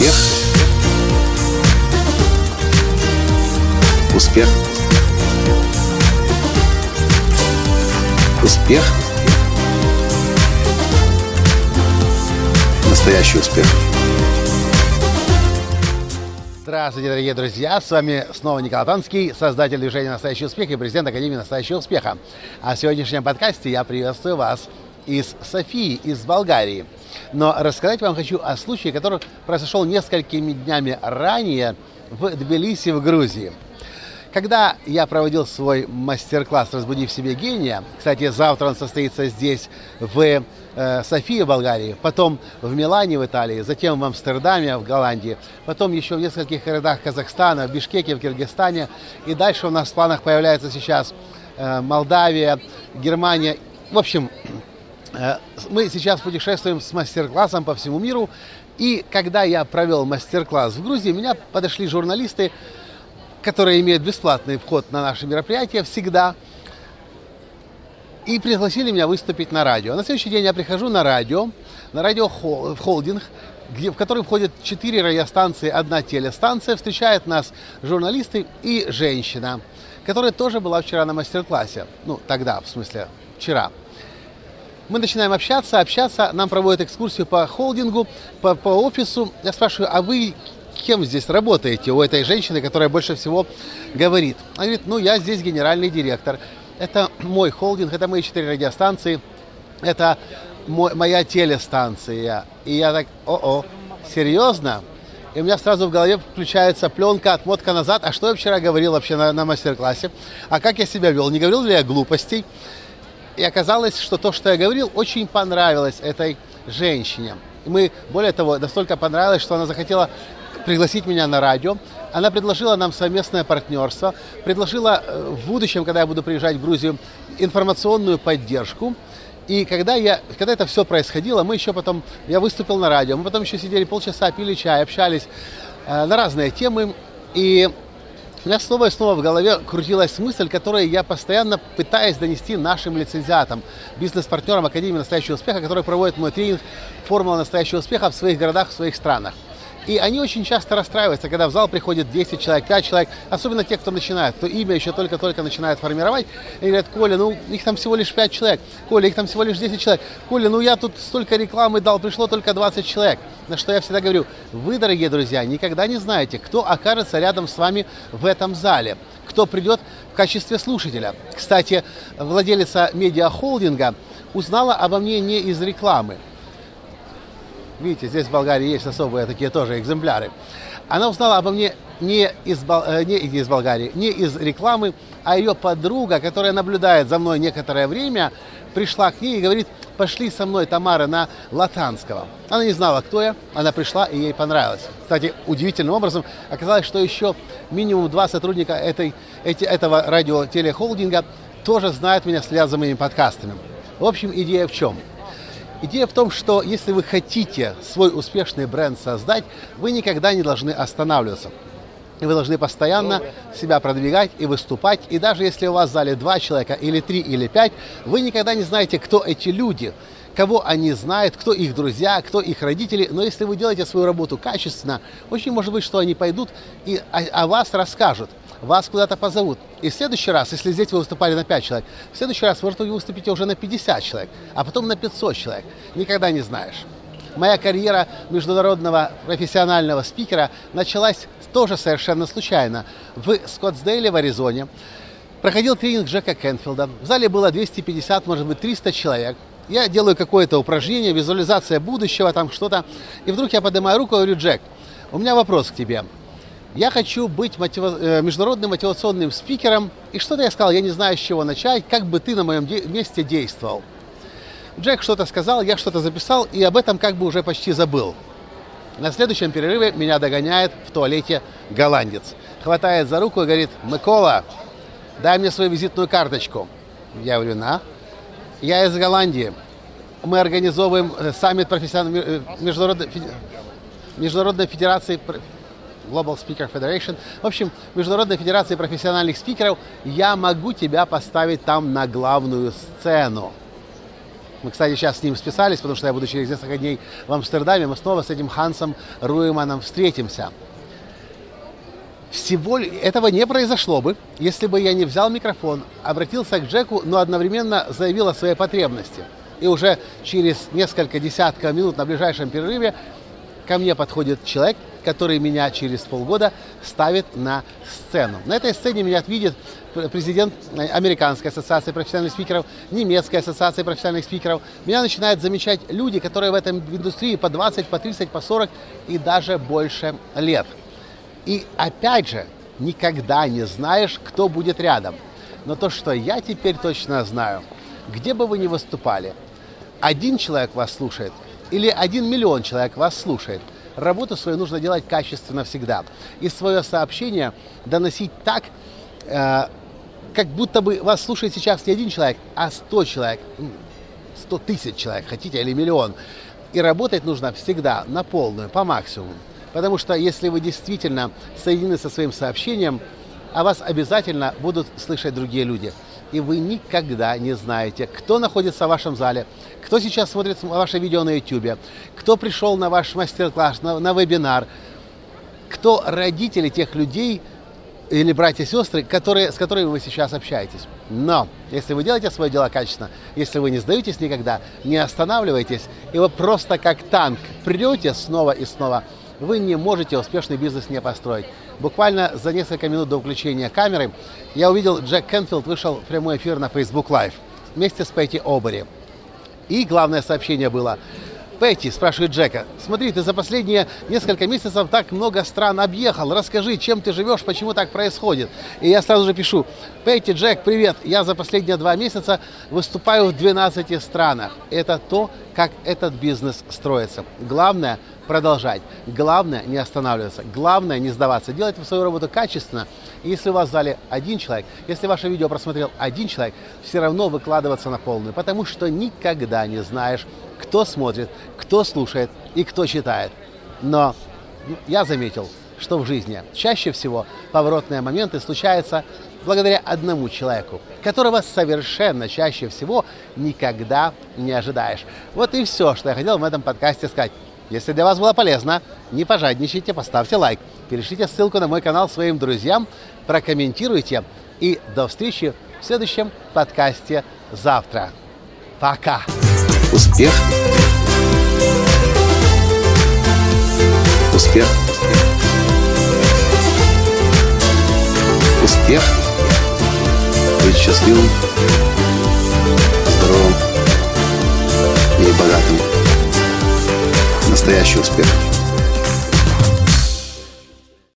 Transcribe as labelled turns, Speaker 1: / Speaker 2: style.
Speaker 1: Успех. Успех. Успех. Настоящий успех.
Speaker 2: Здравствуйте, дорогие друзья! С вами снова Николай Танский, создатель движения «Настоящий успех» и президент Академии «Настоящего успеха». А в сегодняшнем подкасте я приветствую вас из Софии, из Болгарии. Но рассказать вам хочу о случае, который произошел несколькими днями ранее в Тбилиси, в Грузии. Когда я проводил свой мастер-класс «Разбуди в себе гения», кстати, завтра он состоится здесь, в э, Софии, Болгарии, потом в Милане, в Италии, затем в Амстердаме, в Голландии, потом еще в нескольких городах Казахстана, в Бишкеке, в Киргизстане, и дальше у нас в планах появляется сейчас э, Молдавия, Германия. В общем, мы сейчас путешествуем с мастер-классом по всему миру, и когда я провел мастер-класс в Грузии, меня подошли журналисты, которые имеют бесплатный вход на наши мероприятия всегда, и пригласили меня выступить на радио. На следующий день я прихожу на радио, на радио холдинг, где, в который входят четыре радиостанции, одна телестанция. Встречают нас журналисты и женщина, которая тоже была вчера на мастер-классе. Ну, тогда, в смысле, вчера. Мы начинаем общаться, общаться, нам проводят экскурсию по холдингу, по, по офису. Я спрашиваю, а вы кем здесь работаете у этой женщины, которая больше всего говорит? Она говорит, ну, я здесь генеральный директор. Это мой холдинг, это мои четыре радиостанции, это мой, моя телестанция. И я так, о-о, серьезно? И у меня сразу в голове включается пленка, отмотка назад. А что я вчера говорил вообще на, на мастер-классе? А как я себя вел? Не говорил ли я глупостей? И оказалось, что то, что я говорил, очень понравилось этой женщине. Мы, более того, настолько понравилось, что она захотела пригласить меня на радио. Она предложила нам совместное партнерство, предложила э, в будущем, когда я буду приезжать в Грузию, информационную поддержку. И когда, я, когда это все происходило, мы еще потом, я выступил на радио, мы потом еще сидели полчаса, пили чай, общались э, на разные темы. И у меня снова и снова в голове крутилась мысль, которую я постоянно пытаюсь донести нашим лицензиатам, бизнес-партнерам Академии настоящего успеха, которые проводят мой тренинг «Формула настоящего успеха» в своих городах, в своих странах. И они очень часто расстраиваются, когда в зал приходит 10 человек, 5 человек, особенно те, кто начинает, кто имя еще только-только начинает формировать. И говорят, Коля, ну их там всего лишь 5 человек, Коля, их там всего лишь 10 человек, Коля, ну я тут столько рекламы дал, пришло только 20 человек. На что я всегда говорю, вы, дорогие друзья, никогда не знаете, кто окажется рядом с вами в этом зале кто придет в качестве слушателя. Кстати, владелица медиахолдинга узнала обо мне не из рекламы. Видите, здесь в Болгарии есть особые такие тоже экземпляры. Она узнала обо мне не из, э, не из Болгарии, не из рекламы, а ее подруга, которая наблюдает за мной некоторое время, пришла к ней и говорит, пошли со мной, Тамара, на Латанского. Она не знала, кто я, она пришла и ей понравилось. Кстати, удивительным образом оказалось, что еще минимум два сотрудника этой, эти, этого радиотелехолдинга тоже знают меня, следят за моими подкастами. В общем, идея в чем? Идея в том, что если вы хотите свой успешный бренд создать, вы никогда не должны останавливаться. И вы должны постоянно себя продвигать и выступать. И даже если у вас в зале два человека, или три, или пять, вы никогда не знаете, кто эти люди, кого они знают, кто их друзья, кто их родители. Но если вы делаете свою работу качественно, очень может быть, что они пойдут и о, о вас расскажут вас куда-то позовут. И в следующий раз, если здесь вы выступали на 5 человек, в следующий раз, может, вы выступите уже на 50 человек, а потом на 500 человек. Никогда не знаешь. Моя карьера международного профессионального спикера началась тоже совершенно случайно. В Скоттсдейле в Аризоне проходил тренинг Джека Кенфилда. В зале было 250, может быть, 300 человек. Я делаю какое-то упражнение, визуализация будущего, там что-то. И вдруг я поднимаю руку и говорю, Джек, у меня вопрос к тебе. Я хочу быть мотива... Э, международным мотивационным спикером. И что-то я сказал, я не знаю, с чего начать, как бы ты на моем де... месте действовал. Джек что-то сказал, я что-то записал, и об этом как бы уже почти забыл. На следующем перерыве меня догоняет в туалете голландец. Хватает за руку и говорит, Микола, дай мне свою визитную карточку. Я говорю, на. Я из Голландии. Мы организовываем э, саммит профессиональной э, международной, международной федерации Global Speaker Federation. В общем, Международная федерация профессиональных спикеров. Я могу тебя поставить там на главную сцену. Мы, кстати, сейчас с ним списались, потому что я буду через несколько дней в Амстердаме. Мы снова с этим Хансом Руеманом встретимся. Всего этого не произошло бы, если бы я не взял микрофон, обратился к Джеку, но одновременно заявил о своей потребности. И уже через несколько десятков минут на ближайшем перерыве ко мне подходит человек, который меня через полгода ставит на сцену. На этой сцене меня видит президент Американской ассоциации профессиональных спикеров, немецкой ассоциации профессиональных спикеров. Меня начинают замечать люди, которые в этом индустрии по 20, по 30, по 40 и даже больше лет. И опять же, никогда не знаешь, кто будет рядом. Но то, что я теперь точно знаю, где бы вы ни выступали, один человек вас слушает или один миллион человек вас слушает, работу свою нужно делать качественно всегда. И свое сообщение доносить так, э, как будто бы вас слушает сейчас не один человек, а сто человек, сто тысяч человек, хотите, или миллион. И работать нужно всегда на полную, по максимуму. Потому что если вы действительно соединены со своим сообщением, о вас обязательно будут слышать другие люди. И вы никогда не знаете, кто находится в вашем зале, кто сейчас смотрит ваше видео на YouTube, кто пришел на ваш мастер-класс, на, на вебинар, кто родители тех людей или братья и сестры, которые, с которыми вы сейчас общаетесь. Но если вы делаете свое дело качественно, если вы не сдаетесь никогда, не останавливаетесь, и вы просто как танк придете снова и снова – вы не можете успешный бизнес не построить. Буквально за несколько минут до включения камеры я увидел, Джек Кенфилд вышел в прямой эфир на Facebook Live вместе с Пэти Обери. И главное сообщение было Пэти, спрашивает Джека, смотри, ты за последние несколько месяцев так много стран объехал, расскажи, чем ты живешь, почему так происходит. И я сразу же пишу, Пэти, Джек, привет, я за последние два месяца выступаю в 12 странах. Это то, как этот бизнес строится. Главное продолжать. Главное не останавливаться. Главное не сдаваться. Делать свою работу качественно. И если у вас в зале один человек, если ваше видео просмотрел один человек, все равно выкладываться на полную. Потому что никогда не знаешь, кто смотрит, кто слушает и кто читает. Но я заметил, что в жизни чаще всего поворотные моменты случаются благодаря одному человеку, которого совершенно чаще всего никогда не ожидаешь. Вот и все, что я хотел в этом подкасте сказать. Если для вас было полезно, не пожадничайте, поставьте лайк, перешлите ссылку на мой канал своим друзьям, прокомментируйте. И до встречи в следующем подкасте завтра. Пока!
Speaker 1: Успех! Успех! Успех! Быть счастливым, здоровым и богатым. Настоящий успех!